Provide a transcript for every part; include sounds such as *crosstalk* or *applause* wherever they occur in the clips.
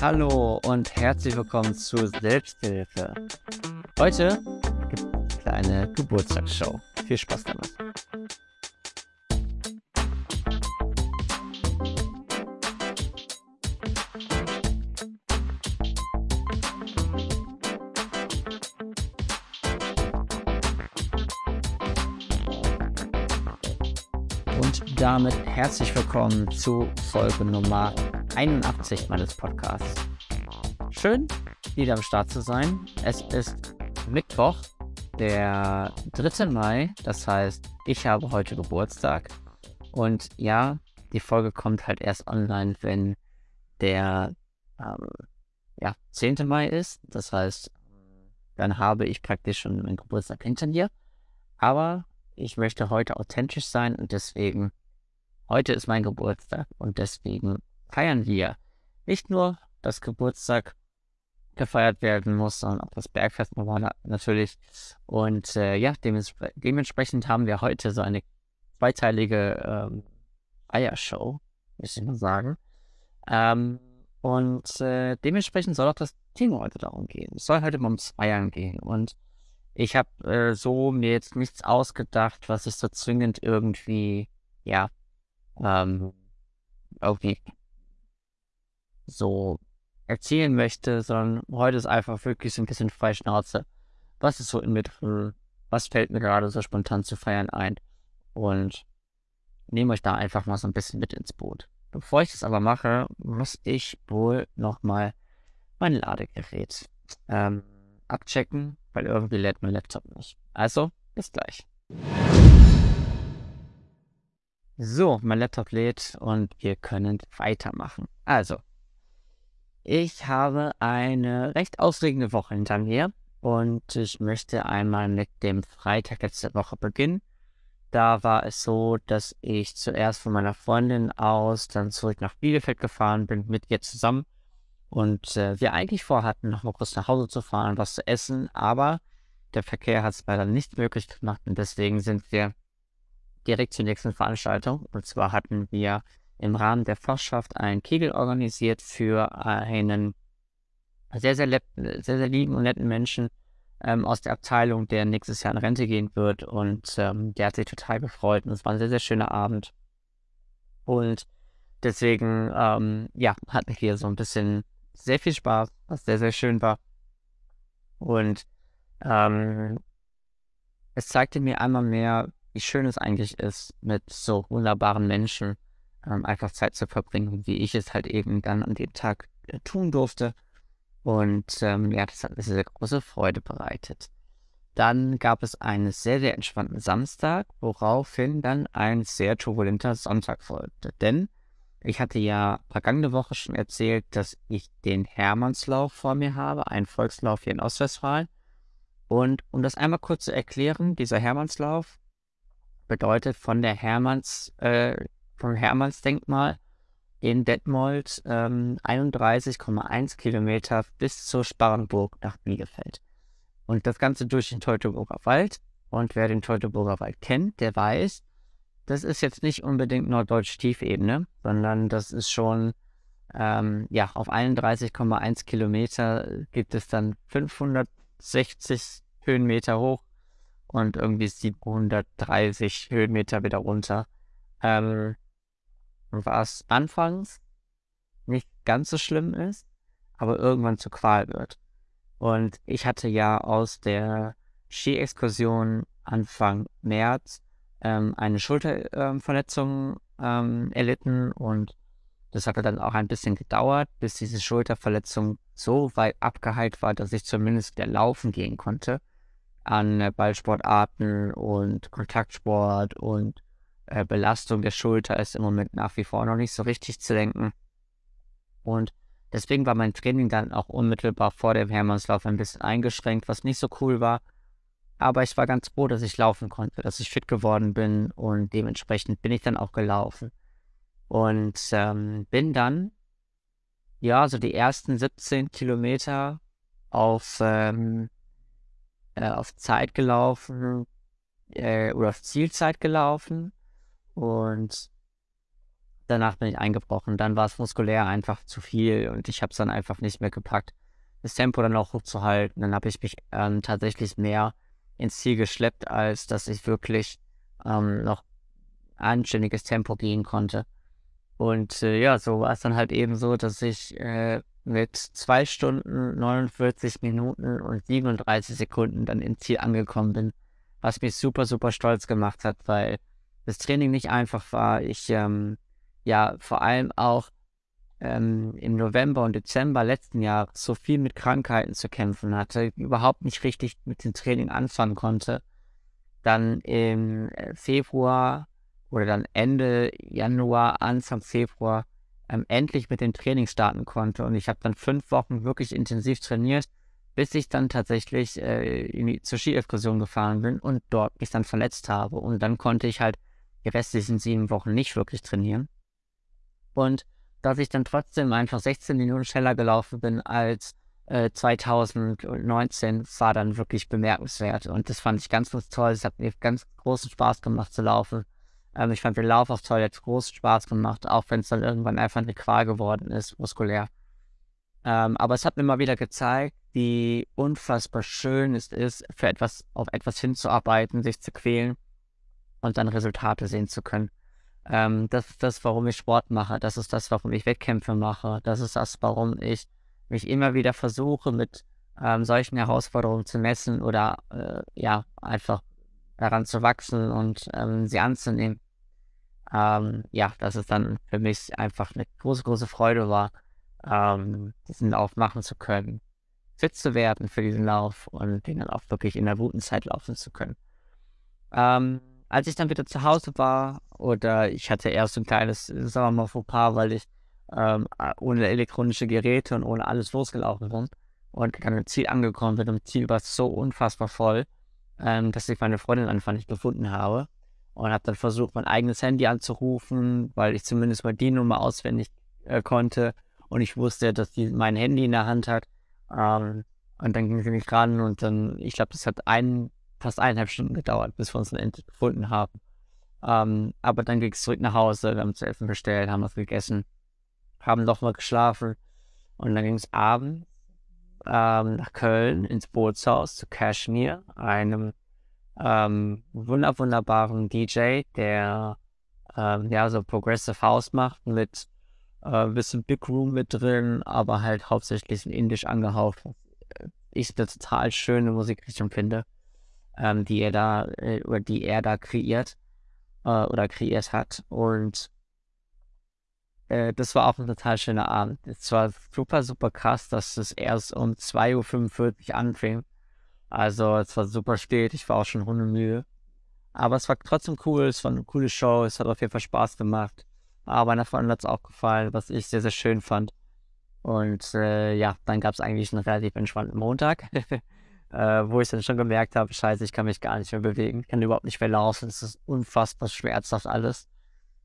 Hallo und herzlich willkommen zur Selbsthilfe. Heute gibt es eine kleine Geburtstagsshow. Viel Spaß damit. Und damit herzlich willkommen zu Folge Nummer 81 meines Podcasts. Schön, wieder am Start zu sein. Es ist Mittwoch, der 3. Mai. Das heißt, ich habe heute Geburtstag. Und ja, die Folge kommt halt erst online, wenn der ähm, ja, 10. Mai ist. Das heißt, dann habe ich praktisch schon meinen Geburtstag hinter mir. Aber ich möchte heute authentisch sein und deswegen, heute ist mein Geburtstag und deswegen feiern wir nicht nur, dass Geburtstag gefeiert werden muss, sondern auch das Bergfest natürlich. Und äh, ja, dements- dementsprechend haben wir heute so eine zweiteilige ähm, Eiershow, müsste ich mal sagen. Ähm, und äh, dementsprechend soll auch das Thema heute darum gehen. Es soll heute mal ums Feiern gehen. Und ich habe äh, so mir jetzt nichts ausgedacht, was ich so zwingend irgendwie, ja, ähm, irgendwie so erzählen möchte, sondern heute ist einfach wirklich so ein bisschen Freischnauze. Was ist so in drin? Was fällt mir gerade so spontan zu feiern ein? Und nehme euch da einfach mal so ein bisschen mit ins Boot. Bevor ich das aber mache, muss ich wohl nochmal mein Ladegerät ähm, abchecken, weil irgendwie lädt mein Laptop nicht. Also, bis gleich. So, mein Laptop lädt und wir können weitermachen. Also, ich habe eine recht aufregende Woche hinter mir und ich möchte einmal mit dem Freitag letzte Woche beginnen. Da war es so, dass ich zuerst von meiner Freundin aus dann zurück nach Bielefeld gefahren bin mit ihr zusammen und äh, wir eigentlich vorhatten, noch mal kurz nach Hause zu fahren, was zu essen, aber der Verkehr hat es leider nicht möglich gemacht und deswegen sind wir direkt zur nächsten Veranstaltung. Und zwar hatten wir im Rahmen der Fachschaft einen Kegel organisiert für einen sehr, sehr, sehr, sehr lieben und netten Menschen ähm, aus der Abteilung, der nächstes Jahr in Rente gehen wird. Und ähm, der hat sich total gefreut und es war ein sehr, sehr schöner Abend. Und deswegen, ähm, ja, hatten wir so ein bisschen sehr viel Spaß, was sehr, sehr schön war. Und ähm, es zeigte mir einmal mehr, wie schön es eigentlich ist, mit so wunderbaren Menschen ähm, einfach Zeit zu verbringen, wie ich es halt eben dann an dem Tag äh, tun durfte. Und ähm, ja, das hat mir sehr große Freude bereitet. Dann gab es einen sehr, sehr entspannten Samstag, woraufhin dann ein sehr turbulenter Sonntag folgte. Denn ich hatte ja vergangene Woche schon erzählt, dass ich den Hermannslauf vor mir habe, einen Volkslauf hier in Ostwestfalen. Und um das einmal kurz zu erklären, dieser Hermannslauf bedeutet von der Hermanns, äh, vom Hermannsdenkmal in Detmold ähm, 31,1 Kilometer bis zur Sparrenburg nach Bielefeld. Und das Ganze durch den Teutoburger Wald. Und wer den Teutoburger Wald kennt, der weiß, das ist jetzt nicht unbedingt norddeutsche Tiefebene, sondern das ist schon, ähm, ja, auf 31,1 Kilometer gibt es dann 560 Höhenmeter hoch und irgendwie 730 Höhenmeter wieder runter. Ähm, was anfangs nicht ganz so schlimm ist, aber irgendwann zur Qual wird. Und ich hatte ja aus der Ski-Exkursion Anfang März ähm, eine Schulterverletzung ähm, erlitten und das hatte dann auch ein bisschen gedauert, bis diese Schulterverletzung so weit abgeheilt war, dass ich zumindest wieder laufen gehen konnte an äh, Ballsportarten und Kontaktsport und äh, Belastung der Schulter ist im Moment nach wie vor noch nicht so richtig zu denken. Und deswegen war mein Training dann auch unmittelbar vor dem Hermannslauf ein bisschen eingeschränkt, was nicht so cool war. Aber ich war ganz froh, dass ich laufen konnte, dass ich fit geworden bin und dementsprechend bin ich dann auch gelaufen. Und ähm, bin dann, ja, so die ersten 17 Kilometer auf, ähm, äh, auf Zeit gelaufen äh, oder auf Zielzeit gelaufen. Und danach bin ich eingebrochen. Dann war es muskulär einfach zu viel und ich habe es dann einfach nicht mehr gepackt, das Tempo dann auch hochzuhalten. Dann habe ich mich ähm, tatsächlich mehr ins Ziel geschleppt, als dass ich wirklich ähm, noch anständiges Tempo gehen konnte. Und äh, ja, so war es dann halt eben so, dass ich äh, mit 2 Stunden, 49 Minuten und 37 Sekunden dann im Ziel angekommen bin, was mich super, super stolz gemacht hat, weil das Training nicht einfach war. Ich ähm, ja vor allem auch ähm, im November und Dezember letzten Jahres so viel mit Krankheiten zu kämpfen hatte, überhaupt nicht richtig mit dem Training anfangen konnte. Dann im äh, Februar oder dann Ende Januar, Anfang Februar ähm, endlich mit dem Training starten konnte. Und ich habe dann fünf Wochen wirklich intensiv trainiert, bis ich dann tatsächlich äh, die, zur Ski-Exkursion gefahren bin und dort mich dann verletzt habe. Und dann konnte ich halt die restlichen sieben Wochen nicht wirklich trainieren. Und dass ich dann trotzdem einfach 16 Minuten schneller gelaufen bin als äh, 2019, war dann wirklich bemerkenswert. Und das fand ich ganz, ganz toll. Es hat mir ganz großen Spaß gemacht zu laufen. Ähm, ich fand den Lauf auf toll, hat großen Spaß gemacht, auch wenn es dann irgendwann einfach eine Qual geworden ist, muskulär. Ähm, aber es hat mir mal wieder gezeigt, wie unfassbar schön es ist, für etwas, auf etwas hinzuarbeiten, sich zu quälen und dann Resultate sehen zu können. Ähm, das ist das, warum ich Sport mache. Das ist das, warum ich Wettkämpfe mache. Das ist das, warum ich mich immer wieder versuche, mit ähm, solchen Herausforderungen zu messen oder äh, ja, einfach daran zu wachsen und ähm, sie anzunehmen. Ähm, ja, dass es dann für mich einfach eine große, große Freude war, ähm, diesen Lauf machen zu können, fit zu werden für diesen Lauf und den dann auch wirklich in der guten Zeit laufen zu können. Ähm, als ich dann wieder zu Hause war, oder ich hatte erst ein kleines, sagen wir mal, Fauxpas, weil ich ähm, ohne elektronische Geräte und ohne alles losgelaufen bin und dann im Ziel angekommen bin. Und das Ziel war so unfassbar voll, ähm, dass ich meine Freundin einfach nicht gefunden habe. Und habe dann versucht, mein eigenes Handy anzurufen, weil ich zumindest mal die Nummer auswendig äh, konnte. Und ich wusste, dass die mein Handy in der Hand hat. Ähm, und dann ging sie nicht ran und dann, ich glaube, das hat ein, fast eineinhalb Stunden gedauert, bis wir uns dann endlich gefunden haben. Ähm, aber dann ging es zurück nach Hause, wir haben zu essen bestellt, haben was gegessen, haben nochmal geschlafen und dann ging es abends ähm, nach Köln ins Bootshaus zu Kashmir, einem ähm, wunder wunderbaren DJ, der ähm, ja so Progressive House macht mit äh, ein bisschen Big Room mit drin, aber halt hauptsächlich in Indisch angehaucht. Ich eine total schöne Musikrichtung finde, ähm, die er da äh, oder die er da kreiert äh, oder kreiert hat und äh, das war auch ein total schöner Abend. Es war super, super krass, dass es erst um 2.45 Uhr anfing. Also es war super spät, ich war auch schon hundemüde. Aber es war trotzdem cool, es war eine coole Show, es hat auf jeden Fall Spaß gemacht. Aber meiner Freundin hat es auch gefallen, was ich sehr, sehr schön fand. Und äh, ja, dann gab es eigentlich einen relativ entspannten Montag, *laughs* äh, wo ich dann schon gemerkt habe, scheiße, ich kann mich gar nicht mehr bewegen, kann überhaupt nicht mehr laufen, es ist unfassbar schmerzhaft alles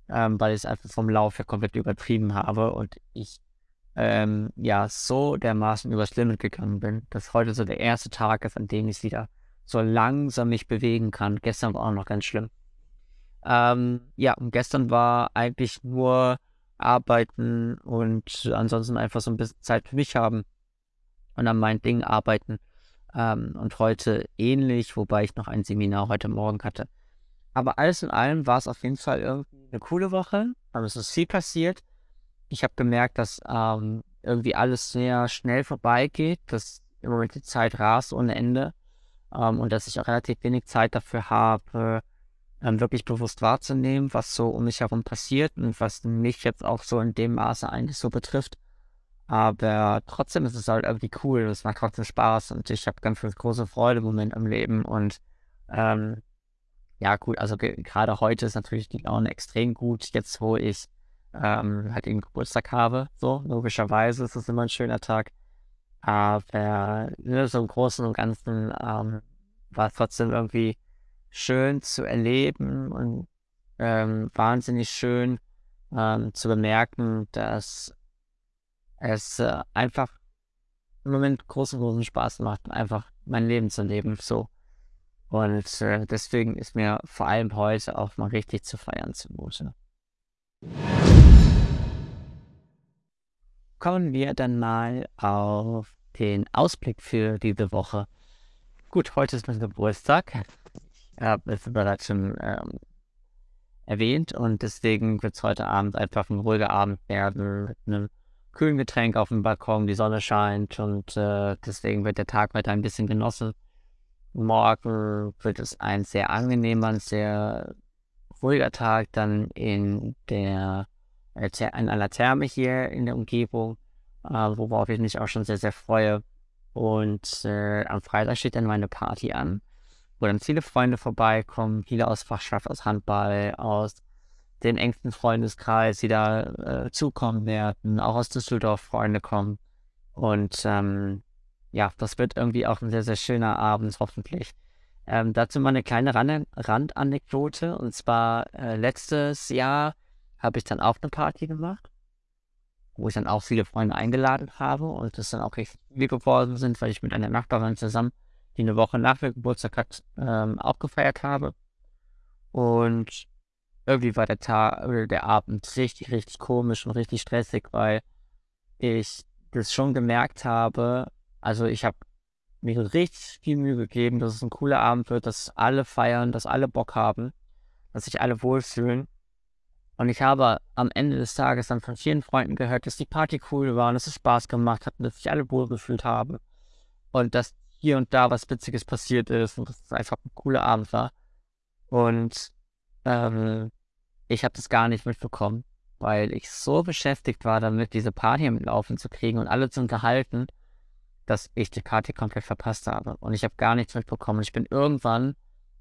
ähm, weil ich es einfach vom Lauf her komplett übertrieben habe und ich ähm, ja so dermaßen übers Limit gegangen bin, dass heute so der erste Tag ist, an dem ich wieder so langsam mich bewegen kann. Gestern war auch noch ganz schlimm. Ähm, ja, und gestern war eigentlich nur arbeiten und ansonsten einfach so ein bisschen Zeit für mich haben und an meinen Dingen arbeiten. Ähm, und heute ähnlich, wobei ich noch ein Seminar heute Morgen hatte. Aber alles in allem war es auf jeden Fall irgendwie eine coole Woche. Also es ist viel passiert. Ich habe gemerkt, dass ähm, irgendwie alles sehr schnell vorbeigeht, dass im Moment die Zeit rast ohne Ende ähm, und dass ich auch relativ wenig Zeit dafür habe, ähm, wirklich bewusst wahrzunehmen, was so um mich herum passiert und was mich jetzt auch so in dem Maße eigentlich so betrifft. Aber trotzdem ist es halt irgendwie cool, es macht trotzdem Spaß und ich habe ganz große Freude im Moment am Leben und ähm, ja, gut, also gerade heute ist natürlich die Laune extrem gut, jetzt wo ich ähm, halt den Geburtstag habe. So, logischerweise ist es immer ein schöner Tag. Aber ne, so im Großen und Ganzen ähm, war es trotzdem irgendwie schön zu erleben und ähm, wahnsinnig schön ähm, zu bemerken, dass es äh, einfach im Moment großen, großen Spaß macht, einfach mein Leben zu leben. So. Und äh, deswegen ist mir vor allem heute auch mal richtig zu feiern zumute. kommen wir dann mal auf den Ausblick für diese Woche. Gut, heute ist mein Geburtstag. Ich habe es bereits schon ähm, erwähnt und deswegen wird es heute Abend einfach ein ruhiger Abend werden mit einem kühlen Getränk auf dem Balkon, die Sonne scheint und äh, deswegen wird der Tag heute ein bisschen genossen. Morgen wird es ein sehr angenehmer, sehr ruhiger Tag dann in der äh, in einer Therme hier in der Umgebung, äh, worauf ich mich auch schon sehr, sehr freue. Und äh, am Freitag steht dann meine Party an, wo dann viele Freunde vorbeikommen, viele aus Fachschaft, aus Handball, aus dem engsten Freundeskreis, die da äh, zukommen werden, auch aus Düsseldorf Freunde kommen. Und ähm, ja, das wird irgendwie auch ein sehr, sehr schöner Abend, hoffentlich. Ähm, dazu mal eine kleine Rand Randanekdote. Und zwar äh, letztes Jahr habe ich dann auch eine Party gemacht, wo ich dann auch viele Freunde eingeladen habe und das dann auch recht viele geworden sind, weil ich mit einer Nachbarin zusammen, die eine Woche nach mir Geburtstag hat, ähm, auch gefeiert habe. Und irgendwie war der Tag oder der Abend richtig, richtig komisch und richtig stressig, weil ich das schon gemerkt habe. Also ich habe mir richtig viel Mühe gegeben, dass es ein cooler Abend wird, dass alle feiern, dass alle Bock haben, dass sich alle wohlfühlen. Und ich habe am Ende des Tages dann von vielen Freunden gehört, dass die Party cool war dass es Spaß gemacht hat und dass sich alle wohlgefühlt haben. Und dass hier und da was Witziges passiert ist und dass es einfach ein cooler Abend war. Und ähm, ich habe das gar nicht mitbekommen, weil ich so beschäftigt war damit, diese Party am Laufen zu kriegen und alle zu unterhalten, dass ich die Party komplett verpasst habe. Und ich habe gar nichts mitbekommen. Ich bin irgendwann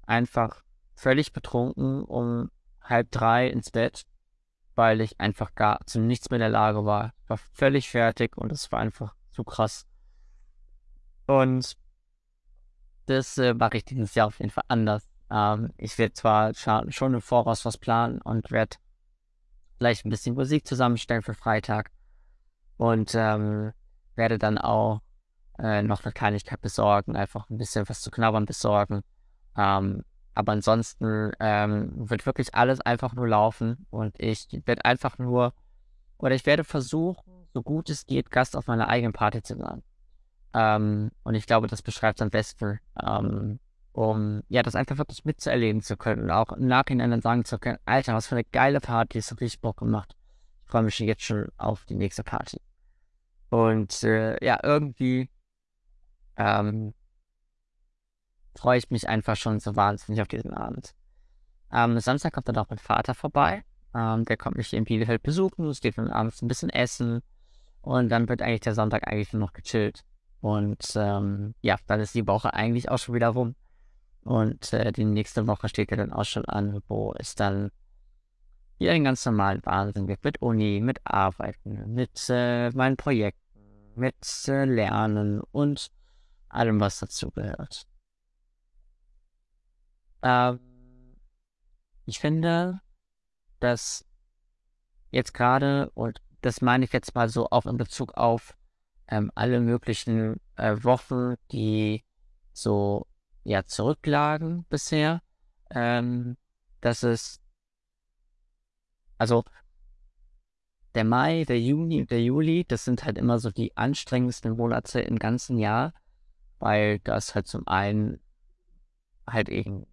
einfach völlig betrunken um halb drei ins Bett, weil ich einfach gar zu nichts mehr in der Lage war. Ich war völlig fertig und es war einfach zu krass. Und das äh, mache ich dieses Jahr auf jeden Fall anders. Ähm, ich werde zwar schon im Voraus was planen und werde vielleicht ein bisschen Musik zusammenstellen für Freitag und ähm, werde dann auch äh, noch eine Kleinigkeit besorgen, einfach ein bisschen was zu knabbern besorgen. Ähm, aber ansonsten ähm, wird wirklich alles einfach nur laufen und ich werde einfach nur, oder ich werde versuchen, so gut es geht, Gast auf meiner eigenen Party zu sein. Ähm, und ich glaube, das beschreibt es am besten, ähm, um ja, das einfach wirklich mitzuerleben zu können und auch im Nachhinein dann sagen zu können, Alter, was für eine geile Party, das hat richtig Bock gemacht. Ich freue mich jetzt schon auf die nächste Party. Und äh, ja, irgendwie ähm, freue ich mich einfach schon so wahnsinnig auf diesen Abend. Am Samstag kommt dann auch mein Vater vorbei. Ähm, der kommt mich hier in Bielefeld besuchen. Es geht dann abends ein bisschen essen. Und dann wird eigentlich der Sonntag eigentlich nur noch gechillt. Und ähm, ja, dann ist die Woche eigentlich auch schon wieder rum. Und äh, die nächste Woche steht ja dann auch schon an, wo es dann hier einen ganz normalen Wahnsinn gibt. Mit Uni, mit Arbeiten, mit äh, meinen Projekten, mit äh, Lernen und allem, was dazu gehört. Ähm, ich finde, dass jetzt gerade, und das meine ich jetzt mal so auch in Bezug auf ähm, alle möglichen äh, Wochen, die so ja zurücklagen bisher, ähm, dass es also der Mai, der Juni und der Juli, das sind halt immer so die anstrengendsten Monate im ganzen Jahr weil das halt zum einen halt eben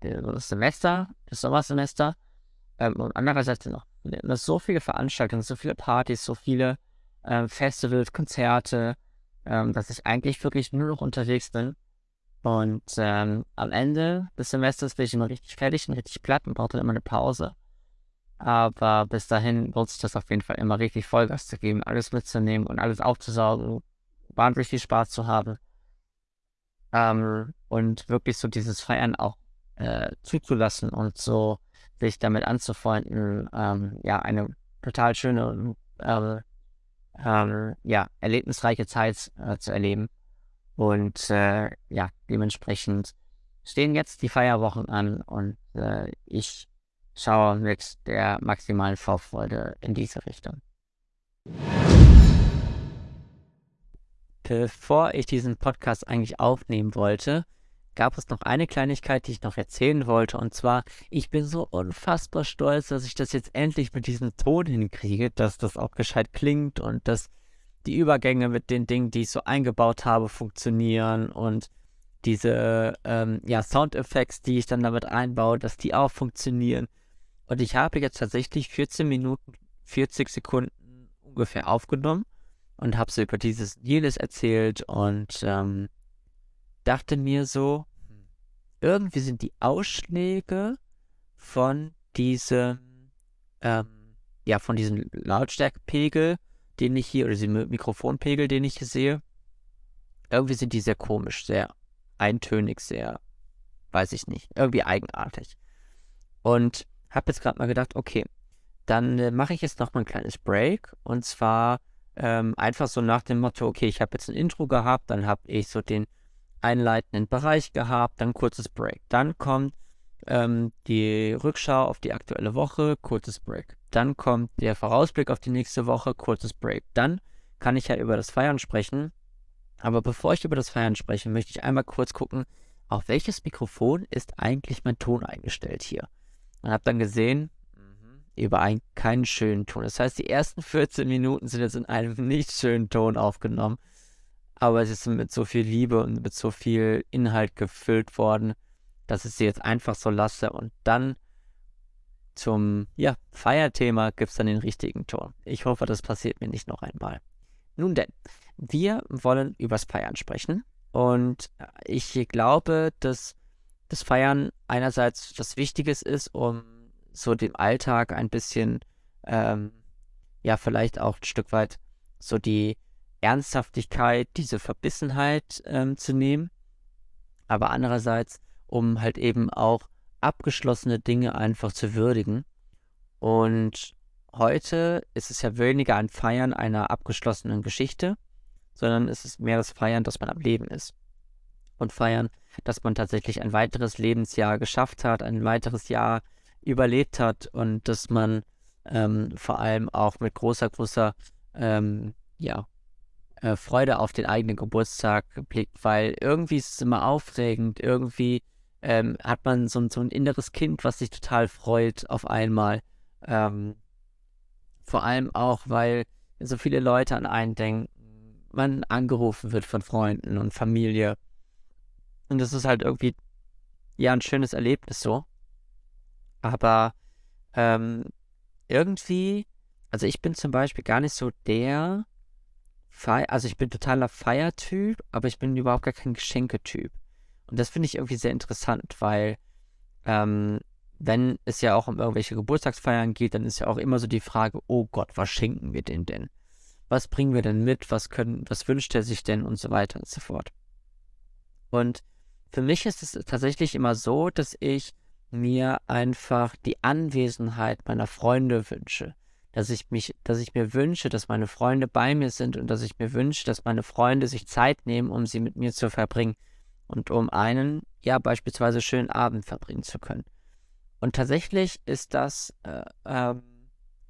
das Semester, das Sommersemester, ähm, und andererseits noch so viele Veranstaltungen, so viele Partys, so viele ähm, Festivals, Konzerte, ähm, dass ich eigentlich wirklich nur noch unterwegs bin. Und ähm, am Ende des Semesters bin ich immer richtig fertig und richtig platt und brauche dann immer eine Pause. Aber bis dahin lohnt sich das auf jeden Fall immer richtig Vollgas zu geben, alles mitzunehmen und alles aufzusaugen, wahnsinnig viel Spaß zu haben. Ähm, und wirklich so dieses Feiern auch äh, zuzulassen und so sich damit anzufreunden, ähm, ja, eine total schöne, äh, ähm, ja, erlebnisreiche Zeit äh, zu erleben. Und äh, ja, dementsprechend stehen jetzt die Feierwochen an und äh, ich schaue mit der maximalen Vorfreude in diese Richtung. Bevor ich diesen Podcast eigentlich aufnehmen wollte, gab es noch eine Kleinigkeit, die ich noch erzählen wollte. Und zwar, ich bin so unfassbar stolz, dass ich das jetzt endlich mit diesem Ton hinkriege, dass das auch gescheit klingt und dass die Übergänge mit den Dingen, die ich so eingebaut habe, funktionieren und diese ähm, ja, Soundeffekte, die ich dann damit einbaue, dass die auch funktionieren. Und ich habe jetzt tatsächlich 14 Minuten, 40 Sekunden ungefähr aufgenommen und habe so über dieses jenes erzählt und ähm, dachte mir so, irgendwie sind die Ausschläge von diesem, ähm, ja, von diesem Lautstärkepegel, den ich hier, oder diesem Mikrofonpegel, den ich hier sehe, irgendwie sind die sehr komisch, sehr eintönig, sehr, weiß ich nicht, irgendwie eigenartig. Und habe jetzt gerade mal gedacht, okay, dann äh, mache ich jetzt noch mal ein kleines Break. Und zwar ähm, einfach so nach dem Motto, okay, ich habe jetzt ein Intro gehabt, dann habe ich so den einleitenden Bereich gehabt, dann kurzes Break. Dann kommt ähm, die Rückschau auf die aktuelle Woche, kurzes Break. Dann kommt der Vorausblick auf die nächste Woche, kurzes Break. Dann kann ich ja über das Feiern sprechen. Aber bevor ich über das Feiern spreche, möchte ich einmal kurz gucken, auf welches Mikrofon ist eigentlich mein Ton eingestellt hier. Und habe dann gesehen, über einen keinen schönen Ton. Das heißt, die ersten 14 Minuten sind jetzt in einem *laughs* nicht schönen Ton aufgenommen. Aber es ist mit so viel Liebe und mit so viel Inhalt gefüllt worden, dass ich sie jetzt einfach so lasse. Und dann zum ja, Feierthema gibt es dann den richtigen Ton. Ich hoffe, das passiert mir nicht noch einmal. Nun denn, wir wollen übers Feiern sprechen. Und ich glaube, dass das Feiern einerseits das Wichtiges ist, um so dem Alltag ein bisschen, ähm, ja, vielleicht auch ein Stück weit so die Ernsthaftigkeit, diese Verbissenheit ähm, zu nehmen. Aber andererseits, um halt eben auch abgeschlossene Dinge einfach zu würdigen. Und heute ist es ja weniger ein Feiern einer abgeschlossenen Geschichte, sondern es ist mehr das Feiern, dass man am Leben ist. Und feiern, dass man tatsächlich ein weiteres Lebensjahr geschafft hat, ein weiteres Jahr überlebt hat und dass man ähm, vor allem auch mit großer, großer ähm, ja, äh, Freude auf den eigenen Geburtstag blickt, weil irgendwie ist es immer aufregend, irgendwie ähm, hat man so, so, ein inneres Kind, was sich total freut auf einmal. Ähm, vor allem auch, weil so viele Leute an einen denken, man angerufen wird von Freunden und Familie. Und das ist halt irgendwie ja ein schönes Erlebnis so. Aber ähm, irgendwie, also ich bin zum Beispiel gar nicht so der Feier, also ich bin totaler Feiertyp, aber ich bin überhaupt gar kein Geschenketyp. Und das finde ich irgendwie sehr interessant, weil ähm, wenn es ja auch um irgendwelche Geburtstagsfeiern geht, dann ist ja auch immer so die Frage, oh Gott, was schenken wir denn denn? Was bringen wir denn mit? Was können, was wünscht er sich denn und so weiter und so fort. Und für mich ist es tatsächlich immer so, dass ich mir einfach die Anwesenheit meiner Freunde wünsche. Dass ich mich, dass ich mir wünsche, dass meine Freunde bei mir sind und dass ich mir wünsche, dass meine Freunde sich Zeit nehmen, um sie mit mir zu verbringen und um einen, ja, beispielsweise schönen Abend verbringen zu können. Und tatsächlich ist das äh, äh,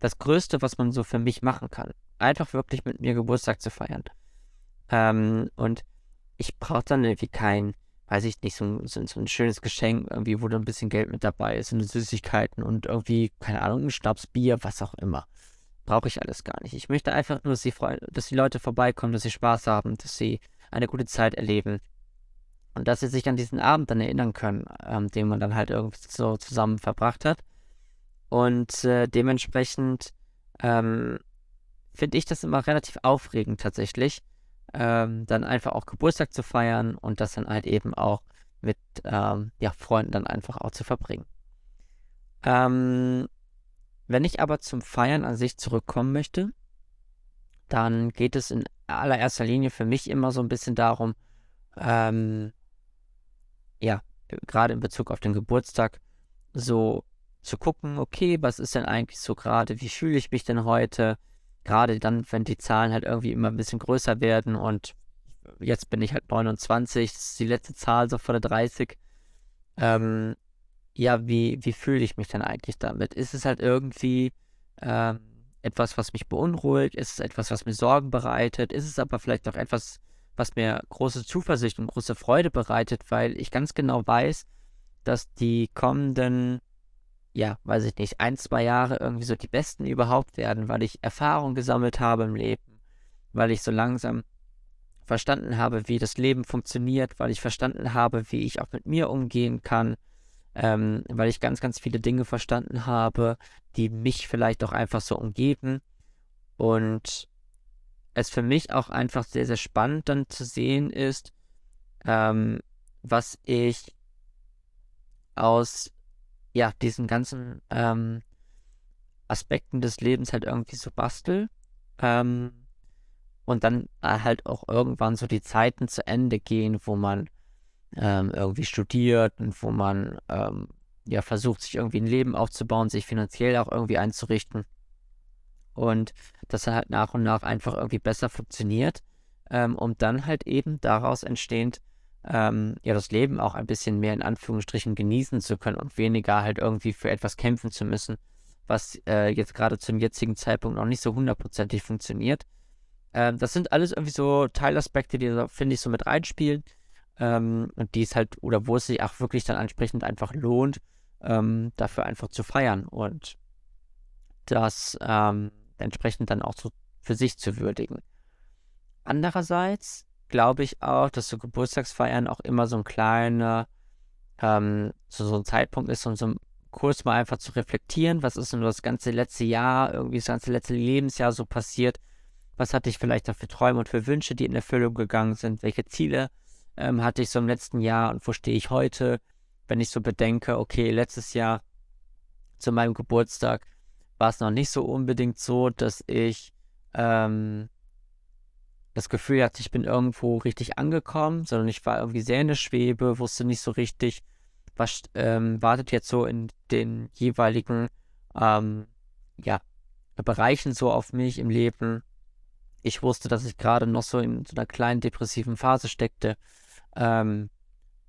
das Größte, was man so für mich machen kann. Einfach wirklich mit mir Geburtstag zu feiern. Ähm, und ich brauche dann irgendwie kein weiß ich nicht, so, so, so ein schönes Geschenk, irgendwie, wo da ein bisschen Geld mit dabei ist und Süßigkeiten und irgendwie, keine Ahnung, ein Schnaps, Bier, was auch immer. Brauche ich alles gar nicht. Ich möchte einfach nur, dass die, dass die Leute vorbeikommen, dass sie Spaß haben, dass sie eine gute Zeit erleben. Und dass sie sich an diesen Abend dann erinnern können, ähm, den man dann halt irgendwie so zusammen verbracht hat. Und äh, dementsprechend ähm, finde ich das immer relativ aufregend tatsächlich, ähm, dann einfach auch Geburtstag zu feiern und das dann halt eben auch mit ähm, ja, Freunden dann einfach auch zu verbringen. Ähm, wenn ich aber zum Feiern an sich zurückkommen möchte, dann geht es in allererster Linie für mich immer so ein bisschen darum, ähm, ja, gerade in Bezug auf den Geburtstag, so zu gucken, okay, was ist denn eigentlich so gerade, wie fühle ich mich denn heute, gerade dann, wenn die Zahlen halt irgendwie immer ein bisschen größer werden und jetzt bin ich halt 29, das ist die letzte Zahl so vor der 30. Ähm, ja, wie, wie fühle ich mich denn eigentlich damit? Ist es halt irgendwie ähm, etwas, was mich beunruhigt? Ist es etwas, was mir Sorgen bereitet? Ist es aber vielleicht auch etwas, was mir große Zuversicht und große Freude bereitet, weil ich ganz genau weiß, dass die kommenden ja, weiß ich nicht, ein, zwei Jahre irgendwie so die besten überhaupt werden, weil ich Erfahrung gesammelt habe im Leben, weil ich so langsam verstanden habe, wie das Leben funktioniert, weil ich verstanden habe, wie ich auch mit mir umgehen kann, ähm, weil ich ganz, ganz viele Dinge verstanden habe, die mich vielleicht auch einfach so umgeben. Und es für mich auch einfach sehr, sehr spannend dann zu sehen ist, ähm, was ich aus ja, diesen ganzen ähm, Aspekten des Lebens halt irgendwie so bastel. Ähm, und dann äh, halt auch irgendwann so die Zeiten zu Ende gehen, wo man ähm, irgendwie studiert und wo man ähm, ja versucht, sich irgendwie ein Leben aufzubauen, sich finanziell auch irgendwie einzurichten. Und das halt nach und nach einfach irgendwie besser funktioniert, ähm, um dann halt eben daraus entstehend ähm, ja das Leben auch ein bisschen mehr in Anführungsstrichen genießen zu können und weniger halt irgendwie für etwas kämpfen zu müssen, was äh, jetzt gerade zum jetzigen Zeitpunkt noch nicht so hundertprozentig funktioniert. Ähm, das sind alles irgendwie so Teilaspekte, die finde ich, so mit reinspielen. Ähm, und die es halt, oder wo es sich auch wirklich dann entsprechend einfach lohnt, ähm, dafür einfach zu feiern und das ähm, entsprechend dann auch so für sich zu würdigen. Andererseits glaube ich auch, dass so Geburtstagsfeiern auch immer so ein kleiner, ähm, so, so ein Zeitpunkt ist, um so kurz mal einfach zu reflektieren, was ist denn das ganze letzte Jahr, irgendwie das ganze letzte Lebensjahr so passiert, was hatte ich vielleicht da für Träume und für Wünsche, die in Erfüllung gegangen sind, welche Ziele ähm, hatte ich so im letzten Jahr und wo stehe ich heute, wenn ich so bedenke, okay, letztes Jahr zu meinem Geburtstag war es noch nicht so unbedingt so, dass ich ähm, das Gefühl hatte, ich bin irgendwo richtig angekommen, sondern ich war irgendwie sehr in der Schwebe, wusste nicht so richtig, was ähm, wartet jetzt so in den jeweiligen ähm, ja, Bereichen so auf mich im Leben. Ich wusste, dass ich gerade noch so in so einer kleinen depressiven Phase steckte. Ähm,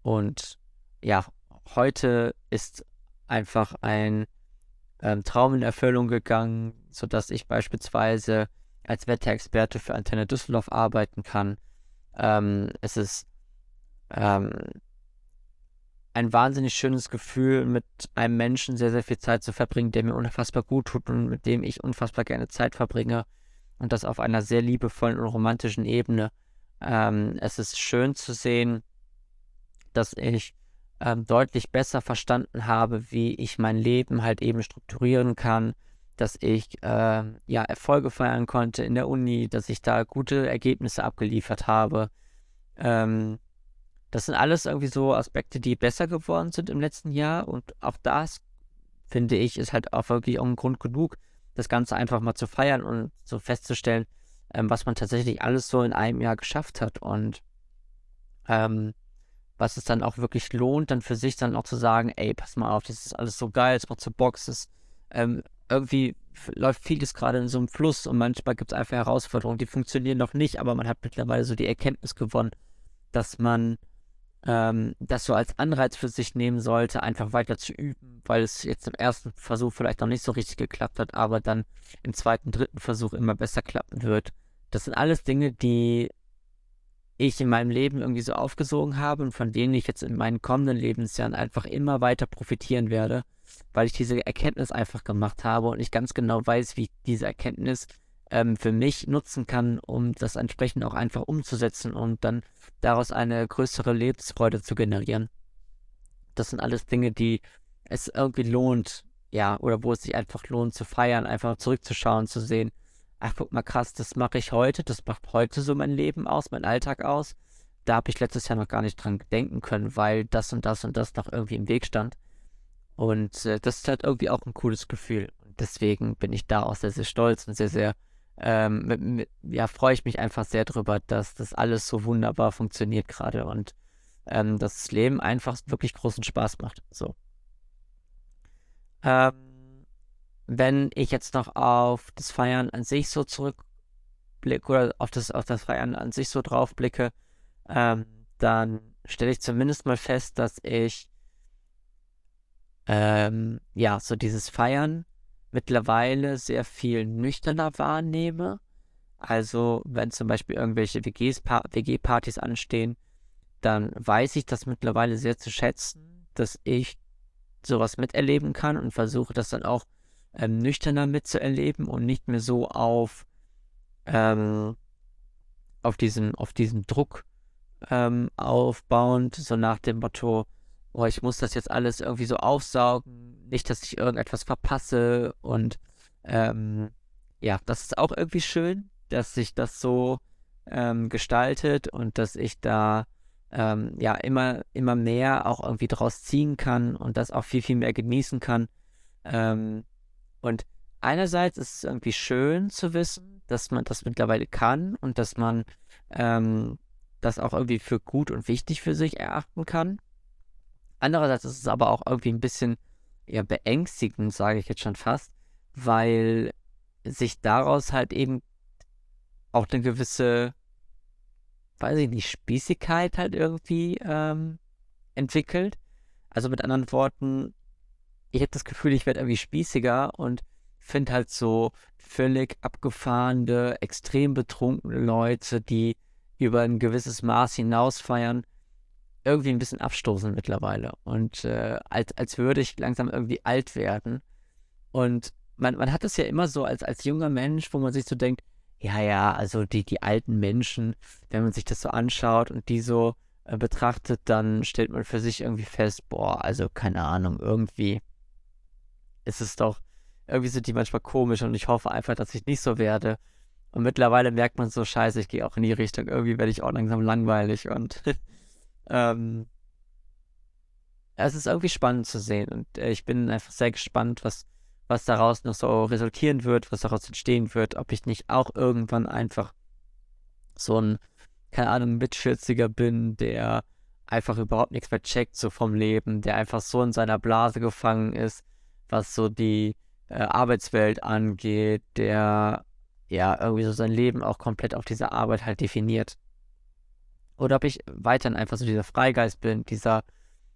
und ja, heute ist einfach ein ähm, Traum in Erfüllung gegangen, sodass ich beispielsweise als Wetterexperte für Antenne Düsseldorf arbeiten kann. Ähm, es ist ähm, ein wahnsinnig schönes Gefühl, mit einem Menschen sehr, sehr viel Zeit zu verbringen, der mir unfassbar gut tut und mit dem ich unfassbar gerne Zeit verbringe. Und das auf einer sehr liebevollen und romantischen Ebene. Ähm, es ist schön zu sehen, dass ich ähm, deutlich besser verstanden habe, wie ich mein Leben halt eben strukturieren kann, dass ich äh, ja Erfolge feiern konnte in der Uni, dass ich da gute Ergebnisse abgeliefert habe. Ähm, das sind alles irgendwie so Aspekte, die besser geworden sind im letzten Jahr und auch das finde ich ist halt auch wirklich auch ein Grund genug, das Ganze einfach mal zu feiern und so festzustellen, ähm, was man tatsächlich alles so in einem Jahr geschafft hat und ähm, was es dann auch wirklich lohnt, dann für sich dann auch zu sagen, ey, pass mal auf, das ist alles so geil, es macht so Box, es ähm, irgendwie läuft vieles gerade in so einem Fluss und manchmal gibt es einfach Herausforderungen, die funktionieren noch nicht, aber man hat mittlerweile so die Erkenntnis gewonnen, dass man ähm, das so als Anreiz für sich nehmen sollte, einfach weiter zu üben, weil es jetzt im ersten Versuch vielleicht noch nicht so richtig geklappt hat, aber dann im zweiten, dritten Versuch immer besser klappen wird. Das sind alles Dinge, die ich in meinem Leben irgendwie so aufgesogen habe und von denen ich jetzt in meinen kommenden Lebensjahren einfach immer weiter profitieren werde, weil ich diese Erkenntnis einfach gemacht habe und ich ganz genau weiß, wie ich diese Erkenntnis ähm, für mich nutzen kann, um das entsprechend auch einfach umzusetzen und dann daraus eine größere Lebensfreude zu generieren. Das sind alles Dinge, die es irgendwie lohnt, ja, oder wo es sich einfach lohnt zu feiern, einfach zurückzuschauen, zu sehen, ach guck mal krass, das mache ich heute, das macht heute so mein Leben aus, mein Alltag aus. Da habe ich letztes Jahr noch gar nicht dran denken können, weil das und das und das noch irgendwie im Weg stand. Und äh, das ist halt irgendwie auch ein cooles Gefühl. Und deswegen bin ich da auch sehr, sehr stolz und sehr, sehr, ähm, mit, mit, ja, freue ich mich einfach sehr drüber, dass das alles so wunderbar funktioniert gerade und ähm, dass das Leben einfach wirklich großen Spaß macht. So. Ähm, wenn ich jetzt noch auf das Feiern an sich so zurückblicke oder auf das, auf das Feiern an sich so drauf blicke, ähm, dann stelle ich zumindest mal fest, dass ich ähm, ja, so dieses Feiern mittlerweile sehr viel nüchterner wahrnehme. Also, wenn zum Beispiel irgendwelche WG-Partys anstehen, dann weiß ich das mittlerweile sehr zu schätzen, dass ich sowas miterleben kann und versuche das dann auch ähm, nüchterner mitzuerleben und nicht mehr so auf, ähm, auf diesem, auf diesem Druck ähm, aufbauend, so nach dem Motto, oh, ich muss das jetzt alles irgendwie so aufsaugen, nicht, dass ich irgendetwas verpasse und ähm, ja, das ist auch irgendwie schön, dass sich das so ähm, gestaltet und dass ich da ähm, ja immer, immer mehr auch irgendwie draus ziehen kann und das auch viel, viel mehr genießen kann. Ähm, und einerseits ist es irgendwie schön zu wissen, dass man das mittlerweile kann und dass man ähm, das auch irgendwie für gut und wichtig für sich erachten kann. Andererseits ist es aber auch irgendwie ein bisschen eher beängstigend, sage ich jetzt schon fast, weil sich daraus halt eben auch eine gewisse, weiß ich nicht, Spießigkeit halt irgendwie ähm, entwickelt. Also mit anderen Worten, ich habe das Gefühl, ich werde irgendwie spießiger und finde halt so völlig abgefahrene, extrem betrunkene Leute, die über ein gewisses Maß hinaus feiern, irgendwie ein bisschen abstoßen mittlerweile. Und äh, als, als würde ich langsam irgendwie alt werden. Und man, man hat es ja immer so als, als junger Mensch, wo man sich so denkt, ja, ja, also die, die alten Menschen, wenn man sich das so anschaut und die so äh, betrachtet, dann stellt man für sich irgendwie fest, boah, also keine Ahnung, irgendwie ist es doch, irgendwie sind die manchmal komisch und ich hoffe einfach, dass ich nicht so werde. Und mittlerweile merkt man so, scheiße, ich gehe auch in die Richtung, irgendwie werde ich auch langsam langweilig und *laughs* ähm, es ist irgendwie spannend zu sehen und äh, ich bin einfach sehr gespannt, was was daraus noch so resultieren wird, was daraus entstehen wird, ob ich nicht auch irgendwann einfach so ein, keine Ahnung, Mit-40er bin, der einfach überhaupt nichts mehr checkt, so vom Leben, der einfach so in seiner Blase gefangen ist, was so die äh, Arbeitswelt angeht, der ja irgendwie so sein Leben auch komplett auf diese Arbeit halt definiert. Oder ob ich weiterhin einfach so dieser Freigeist bin, dieser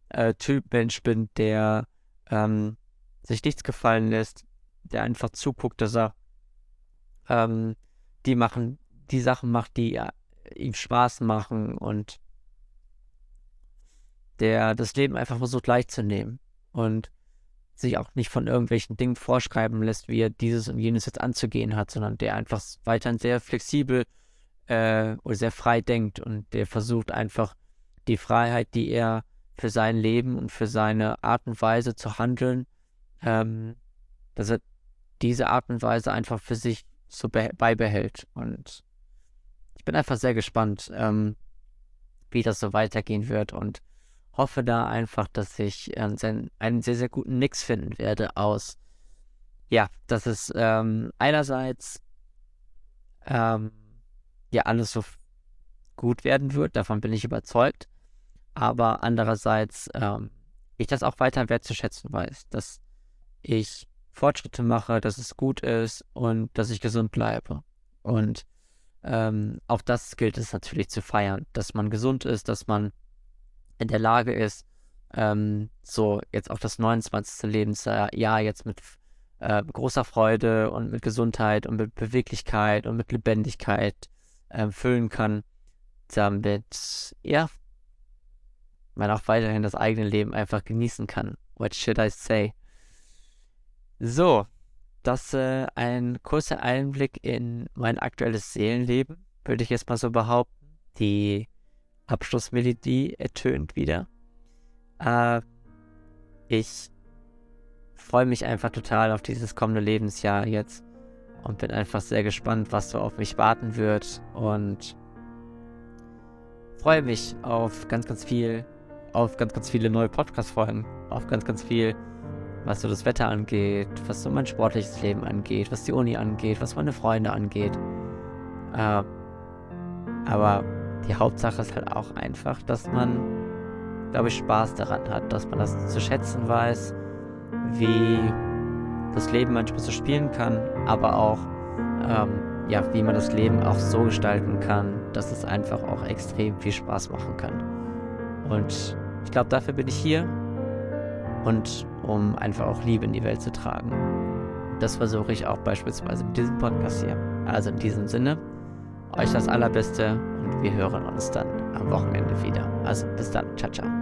äh, Typ Mensch bin, der ähm, sich nichts gefallen lässt, der einfach zuguckt, dass er ähm, die machen, die Sachen macht, die ja, ihm Spaß machen und der das Leben einfach versucht leicht zu nehmen und sich auch nicht von irgendwelchen Dingen vorschreiben lässt, wie er dieses und jenes jetzt anzugehen hat, sondern der einfach weiterhin sehr flexibel äh, oder sehr frei denkt und der versucht einfach die Freiheit, die er für sein Leben und für seine Art und Weise zu handeln ähm, dass er diese Art und Weise einfach für sich so beibehält. Und ich bin einfach sehr gespannt, ähm, wie das so weitergehen wird und hoffe da einfach, dass ich äh, einen sehr, sehr guten Mix finden werde aus, ja, dass es ähm, einerseits ähm, ja alles so gut werden wird, davon bin ich überzeugt, aber andererseits ähm, ich das auch weiter wertzuschätzen weiß, dass ich Fortschritte mache, dass es gut ist und dass ich gesund bleibe. Und ähm, auch das gilt es natürlich zu feiern, dass man gesund ist, dass man in der Lage ist, ähm, so jetzt auch das 29. Lebensjahr jetzt mit äh, großer Freude und mit Gesundheit und mit Beweglichkeit und mit Lebendigkeit äh, füllen kann, damit ja man auch weiterhin das eigene Leben einfach genießen kann. What should I say? So, das äh, ein kurzer Einblick in mein aktuelles Seelenleben, würde ich jetzt mal so behaupten. Die Abschlussmelodie ertönt wieder. Äh, ich freue mich einfach total auf dieses kommende Lebensjahr jetzt und bin einfach sehr gespannt, was so auf mich warten wird und freue mich auf ganz, ganz viel, auf ganz, ganz viele neue Podcast-Folgen, auf ganz, ganz viel was so das Wetter angeht, was so mein sportliches Leben angeht, was die Uni angeht, was meine Freunde angeht. Äh, aber die Hauptsache ist halt auch einfach, dass man, glaube ich, Spaß daran hat, dass man das zu schätzen weiß, wie das Leben manchmal so spielen kann, aber auch, ähm, ja, wie man das Leben auch so gestalten kann, dass es einfach auch extrem viel Spaß machen kann. Und ich glaube, dafür bin ich hier und um einfach auch Liebe in die Welt zu tragen. Das versuche ich auch beispielsweise mit diesem Podcast hier. Also in diesem Sinne, euch das Allerbeste wir hören uns dann am Wochenende wieder. Also bis dann, ciao, ciao.